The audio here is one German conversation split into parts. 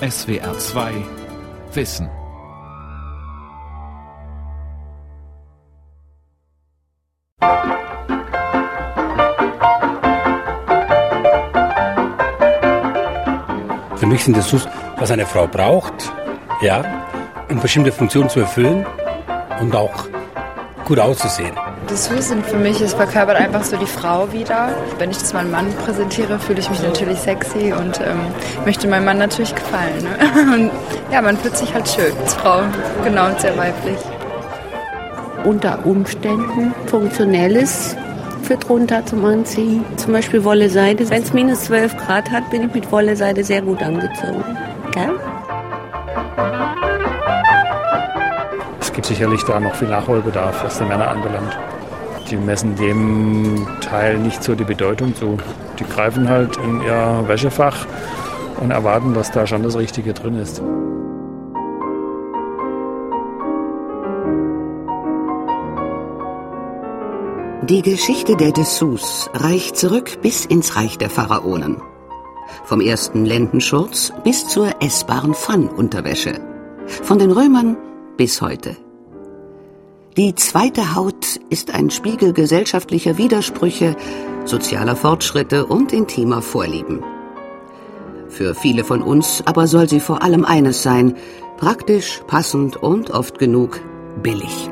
SWR 2 Wissen. Für mich sind Dessous, was eine Frau braucht, ja, um bestimmte Funktionen zu erfüllen und auch gut auszusehen. Dessous sind für mich, es verkörpert einfach so die Frau wieder. Wenn ich das meinem Mann präsentiere, fühle ich mich natürlich sexy und ähm, möchte meinem Mann natürlich gefallen. Ne? Und ja, man fühlt sich halt schön als Frau, genau, und sehr weiblich. Unter Umständen funktionelles für drunter zum Anziehen. Zum Beispiel Wolle Seide. Wenn es minus 12 Grad hat, bin ich mit Wolle Seide sehr gut angezogen. Gell? Es gibt sicherlich da noch viel Nachholbedarf, was die Männer anbelangt. Die messen dem Teil nicht so die Bedeutung zu. Die greifen halt in ihr Wäschefach und erwarten, dass da schon das Richtige drin ist. Die Geschichte der Dessous reicht zurück bis ins Reich der Pharaonen. Vom ersten Lendenschurz bis zur essbaren Pfannunterwäsche. Von den Römern bis heute. Die zweite Haut ist ein Spiegel gesellschaftlicher Widersprüche, sozialer Fortschritte und intimer Vorlieben. Für viele von uns aber soll sie vor allem eines sein, praktisch, passend und oft genug billig.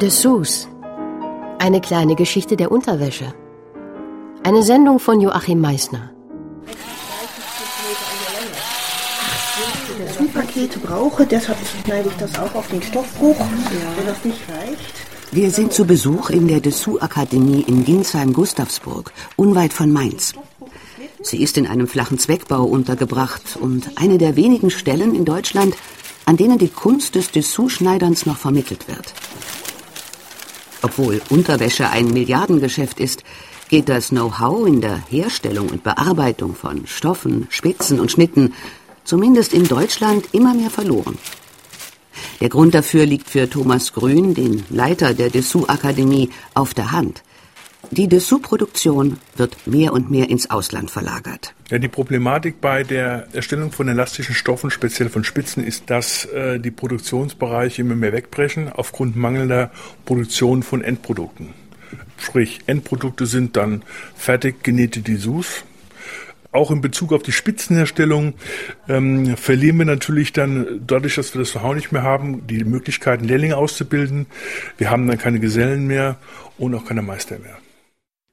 Dessous eine kleine Geschichte der Unterwäsche. Eine Sendung von Joachim Meissner. Pakete brauche, deshalb schneide ich das auch auf den Stoffbruch, wenn das nicht reicht. Wir sind zu Besuch in der Dessous-Akademie in Ginsheim-Gustavsburg, unweit von Mainz. Sie ist in einem flachen Zweckbau untergebracht und eine der wenigen Stellen in Deutschland, an denen die Kunst des Dessous-Schneiderns noch vermittelt wird. Obwohl Unterwäsche ein Milliardengeschäft ist, geht das Know-how in der Herstellung und Bearbeitung von Stoffen, Spitzen und Schnitten zumindest in Deutschland immer mehr verloren. Der Grund dafür liegt für Thomas Grün, den Leiter der Dessous-Akademie, auf der Hand. Die Dessous-Produktion wird mehr und mehr ins Ausland verlagert. Ja, die Problematik bei der Erstellung von elastischen Stoffen, speziell von Spitzen, ist, dass äh, die Produktionsbereiche immer mehr wegbrechen aufgrund mangelnder Produktion von Endprodukten. Sprich, Endprodukte sind dann fertig genähte Dessous. Auch in Bezug auf die Spitzenherstellung ähm, verlieren wir natürlich dann, dadurch, dass wir das Verhauen nicht mehr haben, die Möglichkeiten, Lehrlinge auszubilden. Wir haben dann keine Gesellen mehr und auch keine Meister mehr.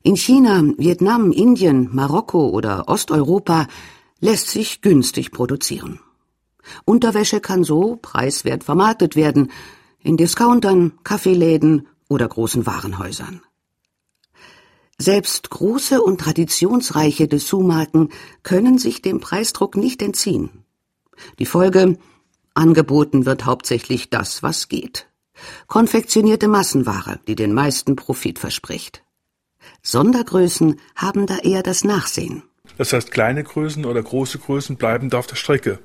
In China, Vietnam, Indien, Marokko oder Osteuropa lässt sich günstig produzieren. Unterwäsche kann so preiswert vermarktet werden, in Discountern, Kaffeeläden oder großen Warenhäusern. Selbst große und traditionsreiche Dessous-Marken können sich dem Preisdruck nicht entziehen. Die Folge Angeboten wird hauptsächlich das, was geht. Konfektionierte Massenware, die den meisten Profit verspricht. Sondergrößen haben da eher das Nachsehen. Das heißt, kleine Größen oder große Größen bleiben da auf der Strecke.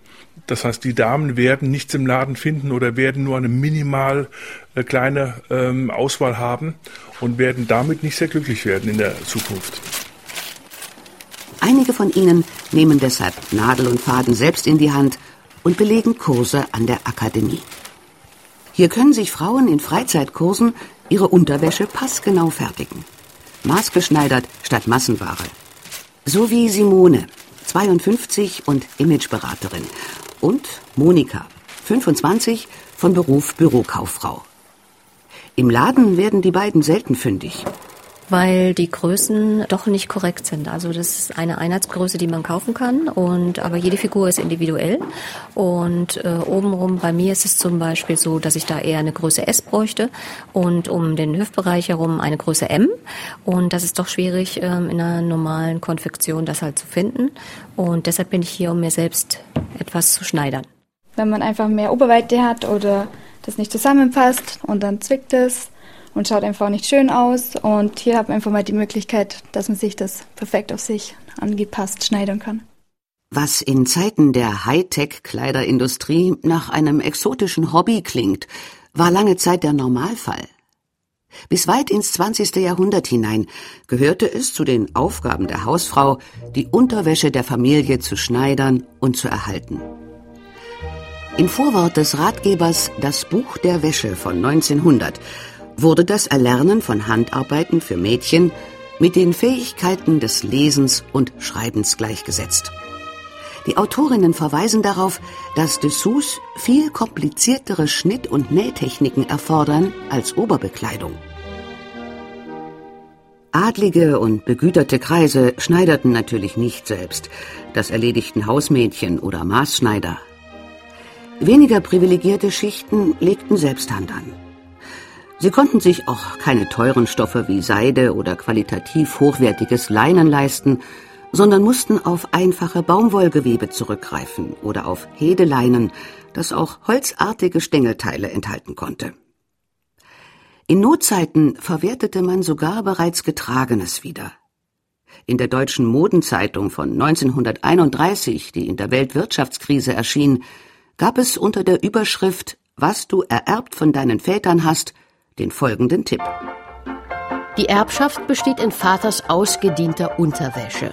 Das heißt, die Damen werden nichts im Laden finden oder werden nur eine minimal äh, kleine ähm, Auswahl haben und werden damit nicht sehr glücklich werden in der Zukunft. Einige von ihnen nehmen deshalb Nadel und Faden selbst in die Hand und belegen Kurse an der Akademie. Hier können sich Frauen in Freizeitkursen ihre Unterwäsche passgenau fertigen maßgeschneidert statt Massenware. So wie Simone, 52 und Imageberaterin. Und Monika, 25, von Beruf Bürokauffrau. Im Laden werden die beiden selten fündig weil die Größen doch nicht korrekt sind. Also das ist eine Einheitsgröße, die man kaufen kann und aber jede Figur ist individuell und äh, obenrum bei mir ist es zum Beispiel so, dass ich da eher eine Größe S bräuchte und um den Hüftbereich herum eine Größe M und das ist doch schwierig ähm, in einer normalen Konfektion das halt zu finden und deshalb bin ich hier, um mir selbst etwas zu schneidern. Wenn man einfach mehr Oberweite hat oder das nicht zusammenpasst und dann zwickt es, und schaut einfach nicht schön aus. Und hier hat man einfach mal die Möglichkeit, dass man sich das perfekt auf sich angepasst schneidern kann. Was in Zeiten der Hightech-Kleiderindustrie nach einem exotischen Hobby klingt, war lange Zeit der Normalfall. Bis weit ins 20. Jahrhundert hinein gehörte es zu den Aufgaben der Hausfrau, die Unterwäsche der Familie zu schneidern und zu erhalten. Im Vorwort des Ratgebers Das Buch der Wäsche von 1900 wurde das Erlernen von Handarbeiten für Mädchen mit den Fähigkeiten des Lesens und Schreibens gleichgesetzt. Die Autorinnen verweisen darauf, dass Dessous viel kompliziertere Schnitt- und Nähtechniken erfordern als Oberbekleidung. Adlige und begüterte Kreise schneiderten natürlich nicht selbst, das erledigten Hausmädchen oder Maßschneider. Weniger privilegierte Schichten legten selbst Hand an. Sie konnten sich auch keine teuren Stoffe wie Seide oder qualitativ hochwertiges Leinen leisten, sondern mussten auf einfache Baumwollgewebe zurückgreifen oder auf Hedeleinen, das auch holzartige Stängelteile enthalten konnte. In Notzeiten verwertete man sogar bereits Getragenes wieder. In der deutschen Modenzeitung von 1931, die in der Weltwirtschaftskrise erschien, gab es unter der Überschrift Was du ererbt von deinen Vätern hast, den folgenden Tipp. Die Erbschaft besteht in Vaters ausgedienter Unterwäsche.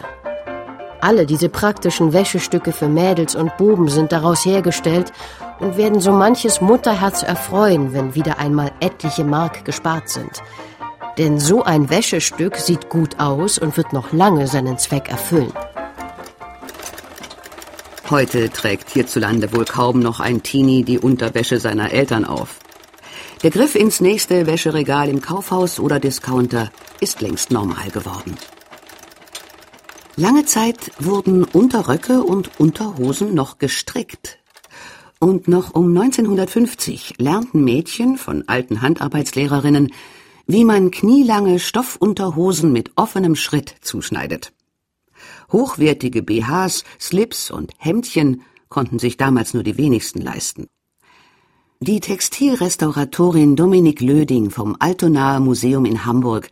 Alle diese praktischen Wäschestücke für Mädels und Buben sind daraus hergestellt und werden so manches Mutterherz erfreuen, wenn wieder einmal etliche Mark gespart sind. Denn so ein Wäschestück sieht gut aus und wird noch lange seinen Zweck erfüllen. Heute trägt hierzulande wohl kaum noch ein Teenie die Unterwäsche seiner Eltern auf. Der Griff ins nächste Wäscheregal im Kaufhaus oder Discounter ist längst normal geworden. Lange Zeit wurden Unterröcke und Unterhosen noch gestrickt. Und noch um 1950 lernten Mädchen von alten Handarbeitslehrerinnen, wie man knielange Stoffunterhosen mit offenem Schritt zuschneidet. Hochwertige BHs, Slips und Hemdchen konnten sich damals nur die wenigsten leisten. Die Textilrestauratorin Dominik Löding vom Altonaer Museum in Hamburg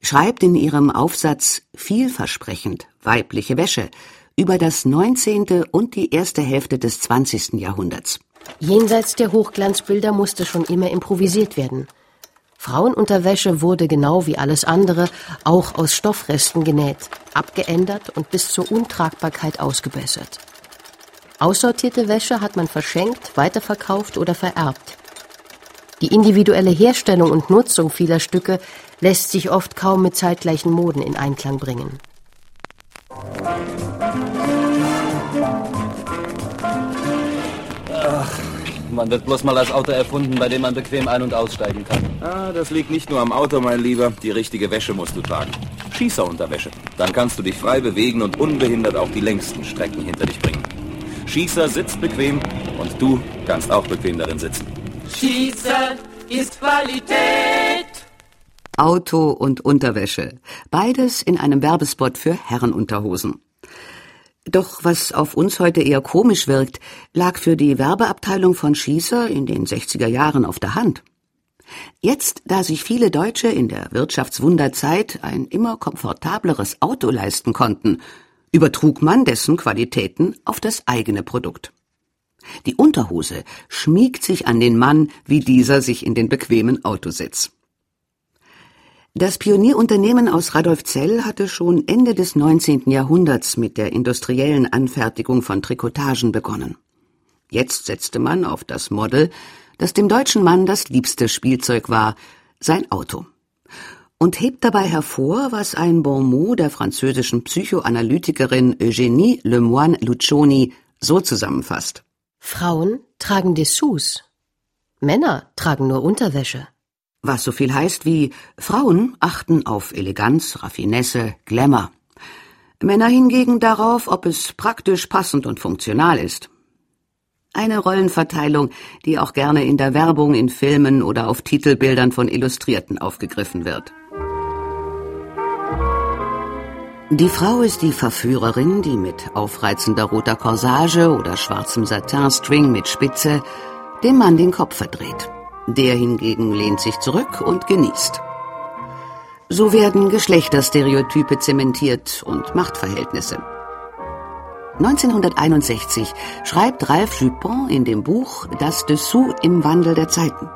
schreibt in ihrem Aufsatz Vielversprechend weibliche Wäsche über das 19. und die erste Hälfte des 20. Jahrhunderts. Jenseits der Hochglanzbilder musste schon immer improvisiert werden. Frauenunterwäsche wurde genau wie alles andere auch aus Stoffresten genäht, abgeändert und bis zur Untragbarkeit ausgebessert. Aussortierte Wäsche hat man verschenkt, weiterverkauft oder vererbt. Die individuelle Herstellung und Nutzung vieler Stücke lässt sich oft kaum mit zeitgleichen Moden in Einklang bringen. Ach, man wird bloß mal das Auto erfunden, bei dem man bequem ein- und aussteigen kann. Ah, das liegt nicht nur am Auto, mein Lieber. Die richtige Wäsche musst du tragen. Schießerunterwäsche. Dann kannst du dich frei bewegen und unbehindert auch die längsten Strecken hinter dich bringen. Schießer sitzt bequem und du kannst auch bequem darin sitzen. Schießer ist Qualität. Auto und Unterwäsche. Beides in einem Werbespot für Herrenunterhosen. Doch was auf uns heute eher komisch wirkt, lag für die Werbeabteilung von Schießer in den 60er Jahren auf der Hand. Jetzt, da sich viele Deutsche in der Wirtschaftswunderzeit ein immer komfortableres Auto leisten konnten, übertrug man dessen Qualitäten auf das eigene Produkt. Die Unterhose schmiegt sich an den Mann, wie dieser sich in den bequemen Autositz. Das Pionierunternehmen aus Radolfzell hatte schon Ende des 19. Jahrhunderts mit der industriellen Anfertigung von Trikotagen begonnen. Jetzt setzte man auf das Model, das dem deutschen Mann das liebste Spielzeug war, sein Auto. Und hebt dabei hervor, was ein Bon mot der französischen Psychoanalytikerin Eugénie Lemoine Lucioni so zusammenfasst. Frauen tragen Dessous. Männer tragen nur Unterwäsche was so viel heißt wie Frauen achten auf Eleganz, Raffinesse, Glamour. Männer hingegen darauf, ob es praktisch passend und funktional ist. Eine Rollenverteilung, die auch gerne in der Werbung, in Filmen oder auf Titelbildern von Illustrierten aufgegriffen wird. Die Frau ist die Verführerin, die mit aufreizender roter Corsage oder schwarzem Satinstring mit Spitze dem Mann den Kopf verdreht. Der hingegen lehnt sich zurück und genießt. So werden Geschlechterstereotype zementiert und Machtverhältnisse. 1961 schreibt Ralph Jupon in dem Buch Das Dessous im Wandel der Zeiten.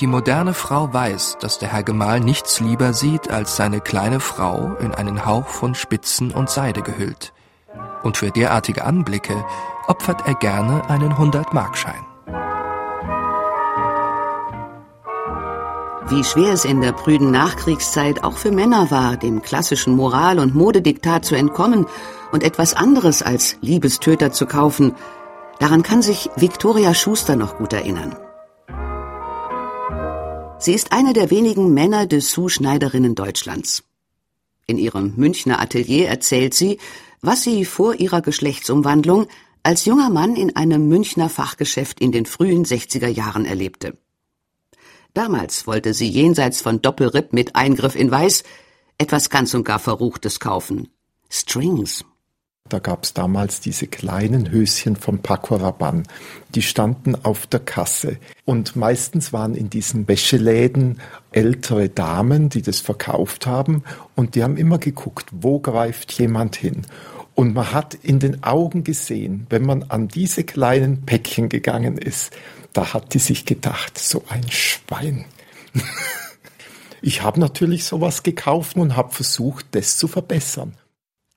Die moderne Frau weiß, dass der Herr Gemahl nichts lieber sieht, als seine kleine Frau in einen Hauch von Spitzen und Seide gehüllt. Und für derartige Anblicke opfert er gerne einen 100-Markschein. Wie schwer es in der prüden Nachkriegszeit auch für Männer war, dem klassischen Moral- und Modediktat zu entkommen und etwas anderes als Liebestöter zu kaufen, daran kann sich Victoria Schuster noch gut erinnern. Sie ist eine der wenigen Männer-Dessous-Schneiderinnen Deutschlands. In ihrem Münchner Atelier erzählt sie, was sie vor ihrer Geschlechtsumwandlung als junger Mann in einem Münchner Fachgeschäft in den frühen 60er Jahren erlebte. Damals wollte sie jenseits von Doppelripp mit Eingriff in Weiß etwas ganz und gar Verruchtes kaufen. Strings. Da gab's damals diese kleinen Höschen vom Paco Rabanne. Die standen auf der Kasse. Und meistens waren in diesen Wäscheläden ältere Damen, die das verkauft haben. Und die haben immer geguckt, wo greift jemand hin. Und man hat in den Augen gesehen, wenn man an diese kleinen Päckchen gegangen ist, da hat die sich gedacht, so ein Schwein. ich habe natürlich sowas gekauft und habe versucht, das zu verbessern.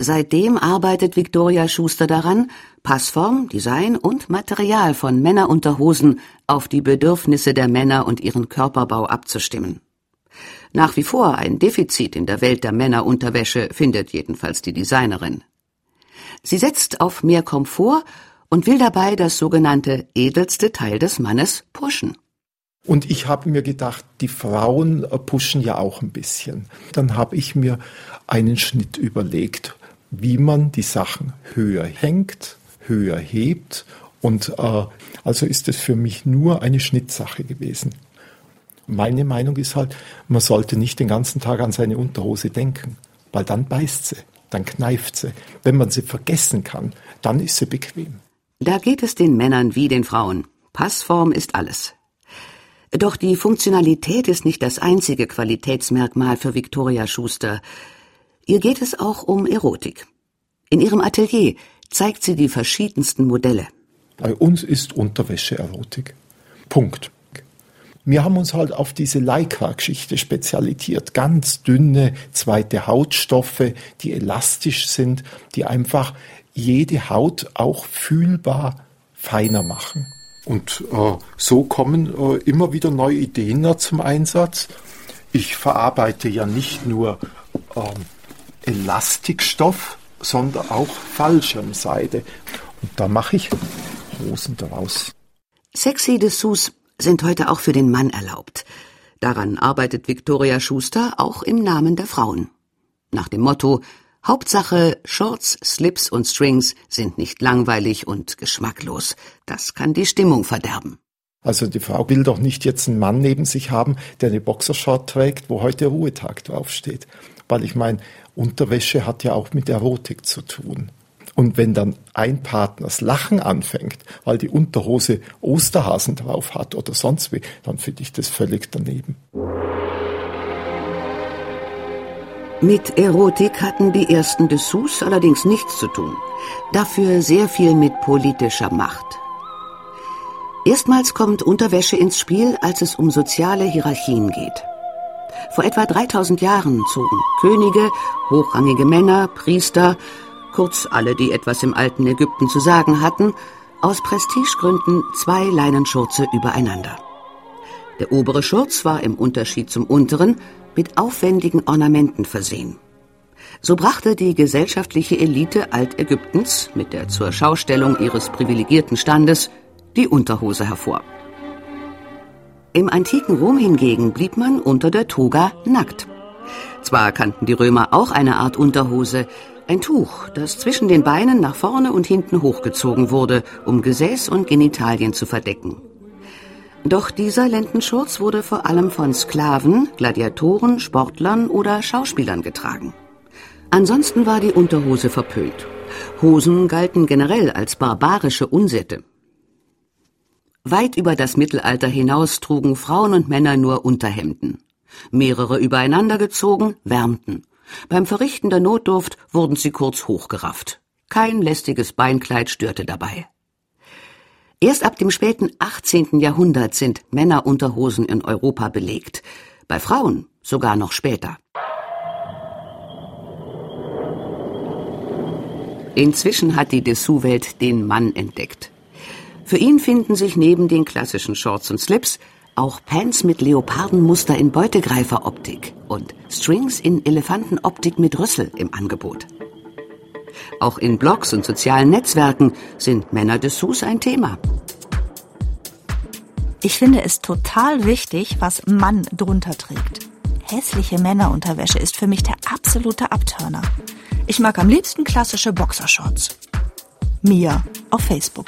Seitdem arbeitet Victoria Schuster daran, Passform, Design und Material von Männerunterhosen auf die Bedürfnisse der Männer und ihren Körperbau abzustimmen. Nach wie vor ein Defizit in der Welt der Männerunterwäsche findet jedenfalls die Designerin. Sie setzt auf mehr Komfort und will dabei das sogenannte edelste Teil des Mannes pushen. Und ich habe mir gedacht, die Frauen pushen ja auch ein bisschen. Dann habe ich mir einen Schnitt überlegt wie man die Sachen höher hängt, höher hebt. Und äh, also ist es für mich nur eine Schnittsache gewesen. Meine Meinung ist halt, man sollte nicht den ganzen Tag an seine Unterhose denken, weil dann beißt sie, dann kneift sie. Wenn man sie vergessen kann, dann ist sie bequem. Da geht es den Männern wie den Frauen. Passform ist alles. Doch die Funktionalität ist nicht das einzige Qualitätsmerkmal für Victoria Schuster. Ihr geht es auch um Erotik. In ihrem Atelier zeigt sie die verschiedensten Modelle. Bei uns ist Unterwäsche Erotik. Punkt. Wir haben uns halt auf diese Leica-Geschichte spezialisiert. Ganz dünne zweite Hautstoffe, die elastisch sind, die einfach jede Haut auch fühlbar feiner machen. Und äh, so kommen äh, immer wieder neue Ideen zum Einsatz. Ich verarbeite ja nicht nur ähm, Elastikstoff, sondern auch Fallschirmseide. Und da mache ich Hosen daraus. Sexy Dessous sind heute auch für den Mann erlaubt. Daran arbeitet Victoria Schuster auch im Namen der Frauen. Nach dem Motto Hauptsache Shorts, Slips und Strings sind nicht langweilig und geschmacklos. Das kann die Stimmung verderben. Also die Frau will doch nicht jetzt einen Mann neben sich haben, der eine Boxershort trägt, wo heute Ruhetag draufsteht. Weil ich meine, Unterwäsche hat ja auch mit Erotik zu tun. Und wenn dann ein Partner das Lachen anfängt, weil die Unterhose Osterhasen drauf hat oder sonst wie, dann finde ich das völlig daneben. Mit Erotik hatten die ersten Dessous allerdings nichts zu tun. Dafür sehr viel mit politischer Macht. Erstmals kommt Unterwäsche ins Spiel, als es um soziale Hierarchien geht. Vor etwa 3000 Jahren zogen Könige, hochrangige Männer, Priester, kurz alle, die etwas im alten Ägypten zu sagen hatten, aus Prestigegründen zwei Leinenschurze übereinander. Der obere Schurz war im Unterschied zum unteren mit aufwendigen Ornamenten versehen. So brachte die gesellschaftliche Elite Altägyptens mit der zur Schaustellung ihres privilegierten Standes die Unterhose hervor. Im antiken Rom hingegen blieb man unter der Toga nackt. Zwar kannten die Römer auch eine Art Unterhose, ein Tuch, das zwischen den Beinen nach vorne und hinten hochgezogen wurde, um Gesäß und Genitalien zu verdecken. Doch dieser Lendenschurz wurde vor allem von Sklaven, Gladiatoren, Sportlern oder Schauspielern getragen. Ansonsten war die Unterhose verpönt. Hosen galten generell als barbarische Unsitte. Weit über das Mittelalter hinaus trugen Frauen und Männer nur Unterhemden. Mehrere übereinander gezogen wärmten. Beim Verrichten der Notdurft wurden sie kurz hochgerafft. Kein lästiges Beinkleid störte dabei. Erst ab dem späten 18. Jahrhundert sind Männerunterhosen in Europa belegt. Bei Frauen sogar noch später. Inzwischen hat die Dessous-Welt den Mann entdeckt. Für ihn finden sich neben den klassischen Shorts und Slips auch Pants mit Leopardenmuster in Beutegreiferoptik und Strings in Elefantenoptik mit Rüssel im Angebot. Auch in Blogs und sozialen Netzwerken sind Männer-Dessous ein Thema. Ich finde es total wichtig, was Mann drunter trägt. Hässliche Männerunterwäsche ist für mich der absolute Abturner. Ich mag am liebsten klassische Boxershorts. Mia auf Facebook.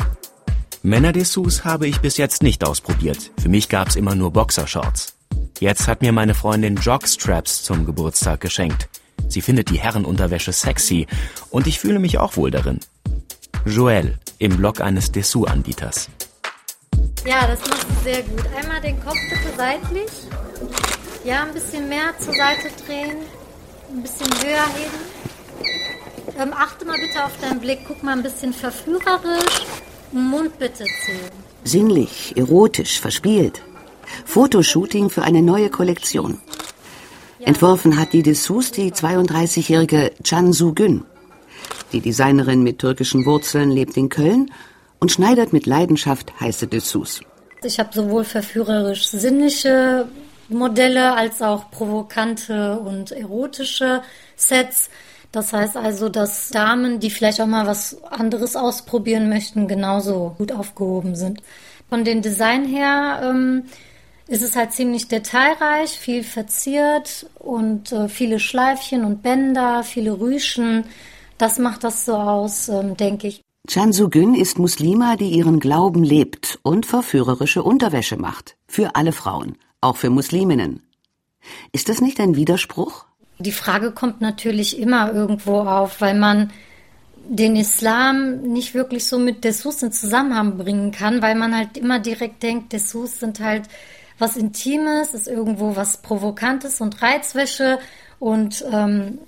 Männerdessous habe ich bis jetzt nicht ausprobiert. Für mich gab's immer nur Boxershorts. Jetzt hat mir meine Freundin Jockstraps zum Geburtstag geschenkt. Sie findet die Herrenunterwäsche sexy und ich fühle mich auch wohl darin. Joelle im Blog eines Dessous-Anbieters. Ja, das machst du sehr gut. Einmal den Kopf bitte seitlich. Ja, ein bisschen mehr zur Seite drehen. Ein bisschen höher heben. Ähm, achte mal bitte auf deinen Blick. Guck mal ein bisschen verführerisch. Mund bitte zu. Sinnlich, erotisch, verspielt. Fotoshooting für eine neue Kollektion. Entworfen hat die Dessous die 32-jährige Cansu Gün. Die Designerin mit türkischen Wurzeln lebt in Köln und schneidert mit Leidenschaft heiße Dessous. Ich habe sowohl verführerisch sinnliche Modelle als auch provokante und erotische Sets. Das heißt also, dass Damen, die vielleicht auch mal was anderes ausprobieren möchten, genauso gut aufgehoben sind. Von den Design her ähm, ist es halt ziemlich detailreich, viel verziert und äh, viele Schleifchen und Bänder, viele Rüschen. Das macht das so aus, ähm, denke ich. Chansu Gün ist Muslima, die ihren Glauben lebt und verführerische Unterwäsche macht. Für alle Frauen, auch für Musliminnen. Ist das nicht ein Widerspruch? Die Frage kommt natürlich immer irgendwo auf, weil man den Islam nicht wirklich so mit Dessous in Zusammenhang bringen kann, weil man halt immer direkt denkt, Dessous sind halt was Intimes, ist irgendwo was Provokantes und Reizwäsche und ähm,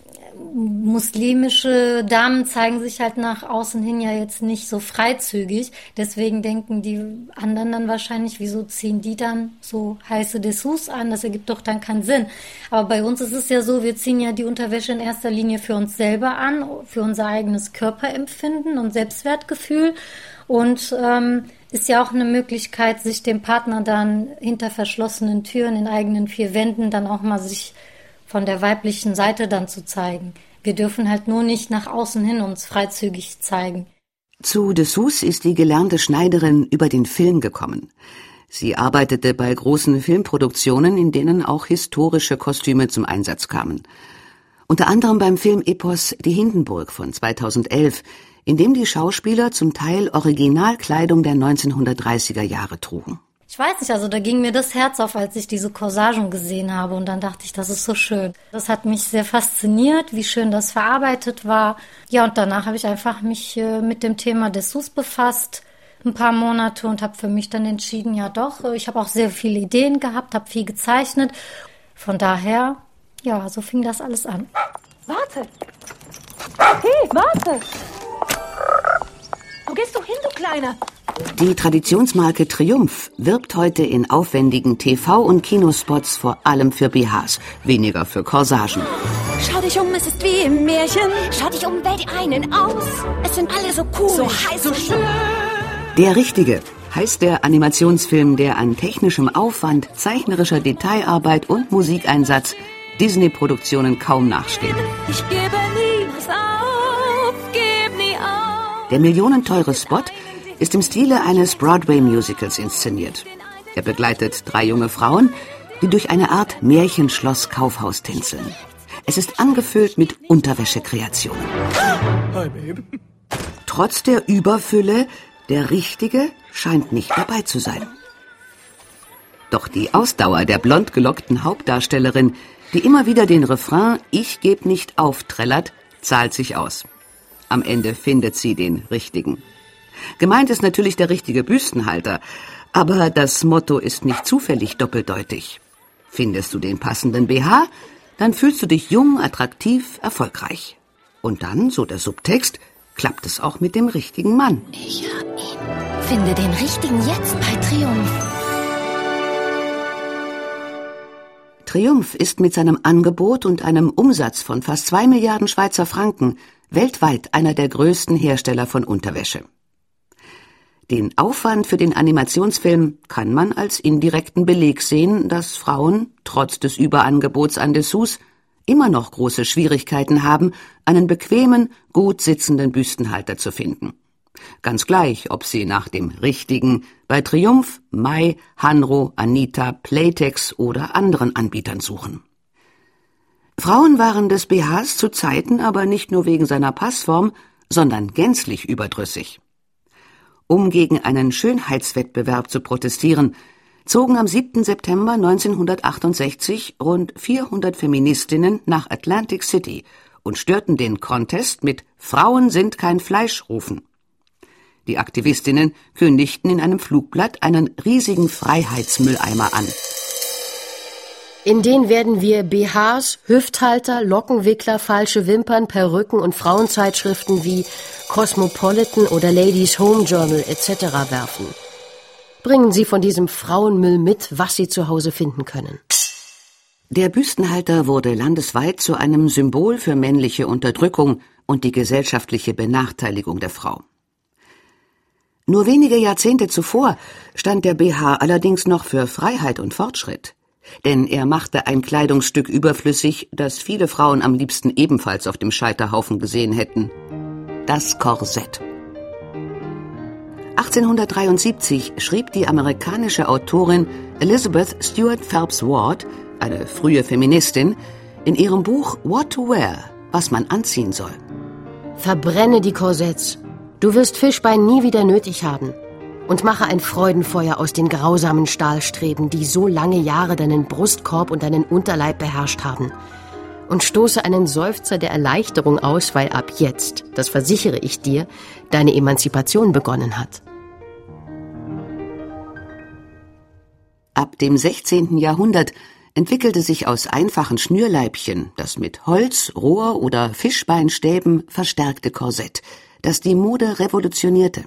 muslimische Damen zeigen sich halt nach außen hin ja jetzt nicht so freizügig. Deswegen denken die anderen dann wahrscheinlich, wieso ziehen die dann so heiße Dessous an? Das ergibt doch dann keinen Sinn. Aber bei uns ist es ja so, wir ziehen ja die Unterwäsche in erster Linie für uns selber an, für unser eigenes Körperempfinden und Selbstwertgefühl. Und ähm, ist ja auch eine Möglichkeit, sich dem Partner dann hinter verschlossenen Türen in eigenen vier Wänden dann auch mal sich von der weiblichen Seite dann zu zeigen. Wir dürfen halt nur nicht nach außen hin uns freizügig zeigen. Zu Dessous ist die gelernte Schneiderin über den Film gekommen. Sie arbeitete bei großen Filmproduktionen, in denen auch historische Kostüme zum Einsatz kamen. Unter anderem beim Film Epos Die Hindenburg von 2011, in dem die Schauspieler zum Teil Originalkleidung der 1930er Jahre trugen. Ich weiß nicht, also da ging mir das Herz auf, als ich diese Corsagen gesehen habe und dann dachte ich, das ist so schön. Das hat mich sehr fasziniert, wie schön das verarbeitet war. Ja, und danach habe ich einfach mich äh, mit dem Thema Dessous befasst, ein paar Monate und habe für mich dann entschieden, ja doch, äh, ich habe auch sehr viele Ideen gehabt, habe viel gezeichnet. Von daher, ja, so fing das alles an. Warte! Hey, warte! Wo gehst du hin, du Kleiner? Die Traditionsmarke Triumph wirbt heute in aufwendigen TV- und Kinospots vor allem für BHs, weniger für Corsagen. Schau dich um, es ist wie im Märchen. Schau dich um, wähl die einen aus. Es sind alle so cool, so heiß, so schön. Der Richtige heißt der Animationsfilm, der an technischem Aufwand, zeichnerischer Detailarbeit und Musikeinsatz Disney-Produktionen kaum nachsteht. Ich gebe niemals auf, geb nie auf. Der millionenteure Spot ist im Stile eines Broadway-Musicals inszeniert. Er begleitet drei junge Frauen, die durch eine Art Märchenschloss-Kaufhaus tänzeln. Es ist angefüllt mit Unterwäschekreationen. Hi, Babe. Trotz der Überfülle, der Richtige scheint nicht dabei zu sein. Doch die Ausdauer der blond gelockten Hauptdarstellerin, die immer wieder den Refrain Ich geb nicht auf trällert, zahlt sich aus. Am Ende findet sie den Richtigen. Gemeint ist natürlich der richtige Büstenhalter, aber das Motto ist nicht zufällig doppeldeutig. Findest du den passenden BH, dann fühlst du dich jung, attraktiv, erfolgreich. Und dann, so der Subtext, klappt es auch mit dem richtigen Mann. Ich hab ihn Finde den richtigen jetzt bei Triumph. Triumph ist mit seinem Angebot und einem Umsatz von fast zwei Milliarden Schweizer Franken weltweit einer der größten Hersteller von Unterwäsche. Den Aufwand für den Animationsfilm kann man als indirekten Beleg sehen, dass Frauen, trotz des Überangebots an Dessous, immer noch große Schwierigkeiten haben, einen bequemen, gut sitzenden Büstenhalter zu finden. Ganz gleich, ob sie nach dem richtigen bei Triumph, Mai, Hanro, Anita, Playtex oder anderen Anbietern suchen. Frauen waren des BHs zu Zeiten aber nicht nur wegen seiner Passform, sondern gänzlich überdrüssig. Um gegen einen Schönheitswettbewerb zu protestieren, zogen am 7. September 1968 rund 400 Feministinnen nach Atlantic City und störten den Contest mit Frauen sind kein Fleischrufen. Die Aktivistinnen kündigten in einem Flugblatt einen riesigen Freiheitsmülleimer an. In den werden wir BHs, Hüfthalter, Lockenwickler, falsche Wimpern, Perücken und Frauenzeitschriften wie Cosmopolitan oder Ladies Home Journal etc. werfen. Bringen Sie von diesem Frauenmüll mit, was Sie zu Hause finden können. Der Büstenhalter wurde landesweit zu einem Symbol für männliche Unterdrückung und die gesellschaftliche Benachteiligung der Frau. Nur wenige Jahrzehnte zuvor stand der BH allerdings noch für Freiheit und Fortschritt denn er machte ein Kleidungsstück überflüssig, das viele Frauen am liebsten ebenfalls auf dem Scheiterhaufen gesehen hätten. Das Korsett. 1873 schrieb die amerikanische Autorin Elizabeth Stuart Phelps Ward, eine frühe Feministin, in ihrem Buch What to Wear, was man anziehen soll. Verbrenne die Korsetts. Du wirst Fischbein nie wieder nötig haben und mache ein Freudenfeuer aus den grausamen Stahlstreben, die so lange Jahre deinen Brustkorb und deinen Unterleib beherrscht haben. Und stoße einen Seufzer der Erleichterung aus, weil ab jetzt, das versichere ich dir, deine Emanzipation begonnen hat. Ab dem 16. Jahrhundert entwickelte sich aus einfachen Schnürleibchen das mit Holz, Rohr oder Fischbeinstäben verstärkte Korsett, das die Mode revolutionierte.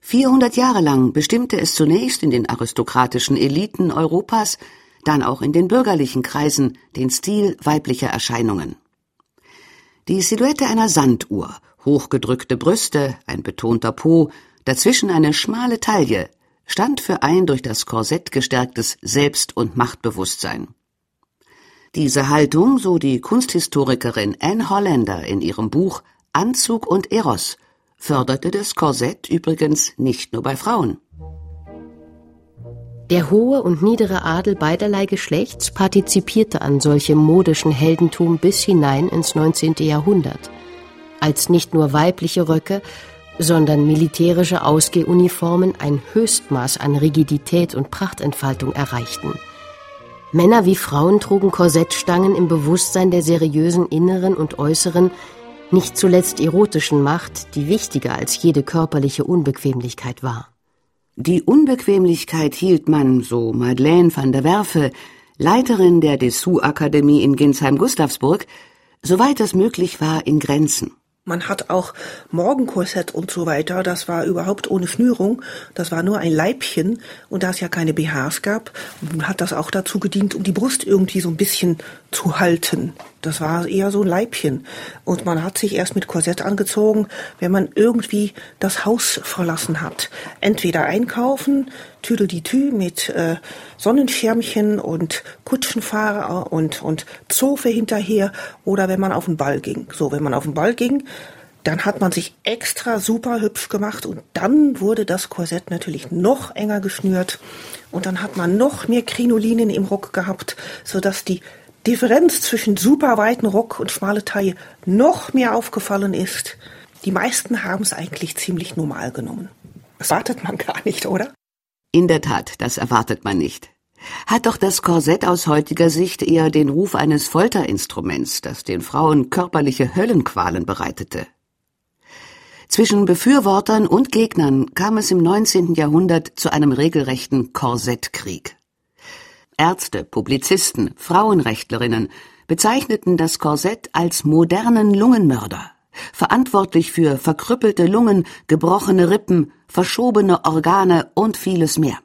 400 Jahre lang bestimmte es zunächst in den aristokratischen Eliten Europas, dann auch in den bürgerlichen Kreisen den Stil weiblicher Erscheinungen. Die Silhouette einer Sanduhr, hochgedrückte Brüste, ein betonter Po, dazwischen eine schmale Taille, stand für ein durch das Korsett gestärktes Selbst- und Machtbewusstsein. Diese Haltung, so die Kunsthistorikerin Anne Hollander in ihrem Buch Anzug und Eros, förderte das Korsett übrigens nicht nur bei Frauen. Der hohe und niedere Adel beiderlei Geschlechts partizipierte an solchem modischen Heldentum bis hinein ins 19. Jahrhundert, als nicht nur weibliche Röcke, sondern militärische Ausgehuniformen ein Höchstmaß an Rigidität und Prachtentfaltung erreichten. Männer wie Frauen trugen Korsettstangen im Bewusstsein der seriösen inneren und äußeren, nicht zuletzt erotischen Macht, die wichtiger als jede körperliche Unbequemlichkeit war. Die Unbequemlichkeit hielt man, so Madeleine van der Werfe, Leiterin der Dessous-Akademie in Ginsheim-Gustavsburg, soweit es möglich war, in Grenzen. Man hat auch Morgenkorsett und so weiter. Das war überhaupt ohne Schnürung. Das war nur ein Leibchen. Und da es ja keine BHs gab, hat das auch dazu gedient, um die Brust irgendwie so ein bisschen zu halten. Das war eher so ein Leibchen. Und man hat sich erst mit Korsett angezogen, wenn man irgendwie das Haus verlassen hat. Entweder einkaufen, Tüdelitü mit äh, Sonnenschirmchen und Kutschenfahrer und, und Zofe hinterher oder wenn man auf den Ball ging. So, wenn man auf den Ball ging, dann hat man sich extra super hübsch gemacht und dann wurde das Korsett natürlich noch enger geschnürt und dann hat man noch mehr Krinolinen im Rock gehabt, sodass die Differenz zwischen super weiten Rock und schmale Taille noch mehr aufgefallen ist. Die meisten haben es eigentlich ziemlich normal genommen. Das wartet man gar nicht, oder? In der Tat, das erwartet man nicht. Hat doch das Korsett aus heutiger Sicht eher den Ruf eines Folterinstruments, das den Frauen körperliche Höllenqualen bereitete. Zwischen Befürwortern und Gegnern kam es im 19. Jahrhundert zu einem regelrechten Korsettkrieg. Ärzte, Publizisten, Frauenrechtlerinnen bezeichneten das Korsett als modernen Lungenmörder, verantwortlich für verkrüppelte Lungen, gebrochene Rippen, verschobene Organe und vieles mehr.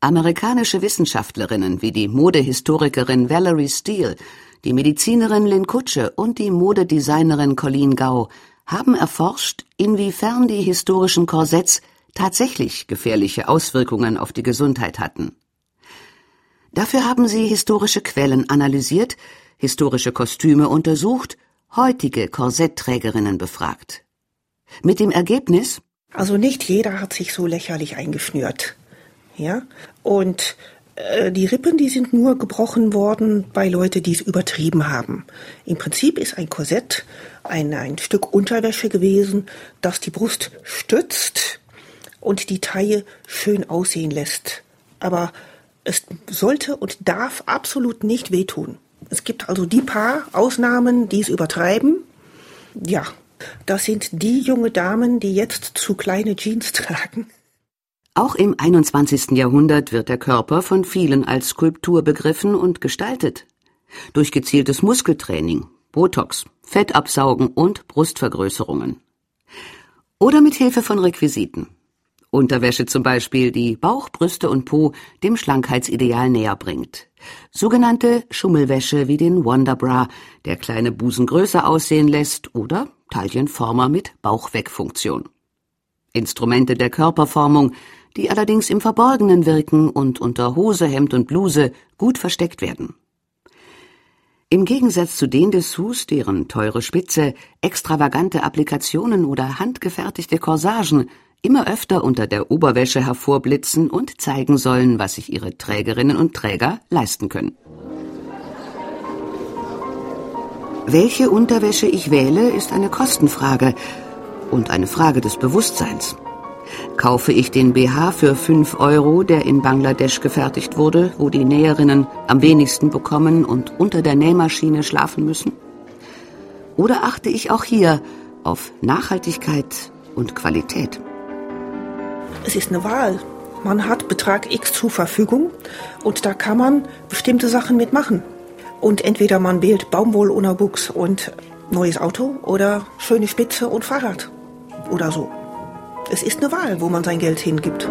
Amerikanische Wissenschaftlerinnen wie die Modehistorikerin Valerie Steele, die Medizinerin Lynn Kutsche und die Modedesignerin Colleen Gau haben erforscht, inwiefern die historischen Korsetts tatsächlich gefährliche Auswirkungen auf die Gesundheit hatten. Dafür haben sie historische Quellen analysiert, historische Kostüme untersucht, heutige Korsettträgerinnen befragt. Mit dem Ergebnis? Also nicht jeder hat sich so lächerlich eingeschnürt. Ja? Und äh, die Rippen, die sind nur gebrochen worden bei Leuten, die es übertrieben haben. Im Prinzip ist ein Korsett ein, ein Stück Unterwäsche gewesen, das die Brust stützt und die Taille schön aussehen lässt. Aber es sollte und darf absolut nicht wehtun. Es gibt also die paar Ausnahmen, die es übertreiben. Ja, das sind die junge Damen, die jetzt zu kleine Jeans tragen. Auch im 21. Jahrhundert wird der Körper von vielen als Skulptur begriffen und gestaltet. Durch gezieltes Muskeltraining, Botox, Fettabsaugen und Brustvergrößerungen. Oder mit Hilfe von Requisiten. Unterwäsche zum Beispiel, die Bauch, Brüste und Po dem Schlankheitsideal näher bringt. Sogenannte Schummelwäsche wie den Wonderbra, der kleine Busen größer aussehen lässt, oder Taillenformer mit Bauchwegfunktion. Instrumente der Körperformung, die allerdings im Verborgenen wirken und unter Hose, Hemd und Bluse gut versteckt werden. Im Gegensatz zu den Dessous, deren teure Spitze, extravagante Applikationen oder handgefertigte Corsagen immer öfter unter der Oberwäsche hervorblitzen und zeigen sollen, was sich ihre Trägerinnen und Träger leisten können. Welche Unterwäsche ich wähle, ist eine Kostenfrage und eine Frage des Bewusstseins. Kaufe ich den BH für 5 Euro, der in Bangladesch gefertigt wurde, wo die Näherinnen am wenigsten bekommen und unter der Nähmaschine schlafen müssen? Oder achte ich auch hier auf Nachhaltigkeit und Qualität? Es ist eine Wahl. Man hat Betrag X zur Verfügung und da kann man bestimmte Sachen mitmachen. Und entweder man wählt Baumwollunterbuchs und neues Auto oder schöne Spitze und Fahrrad oder so. Es ist eine Wahl, wo man sein Geld hingibt.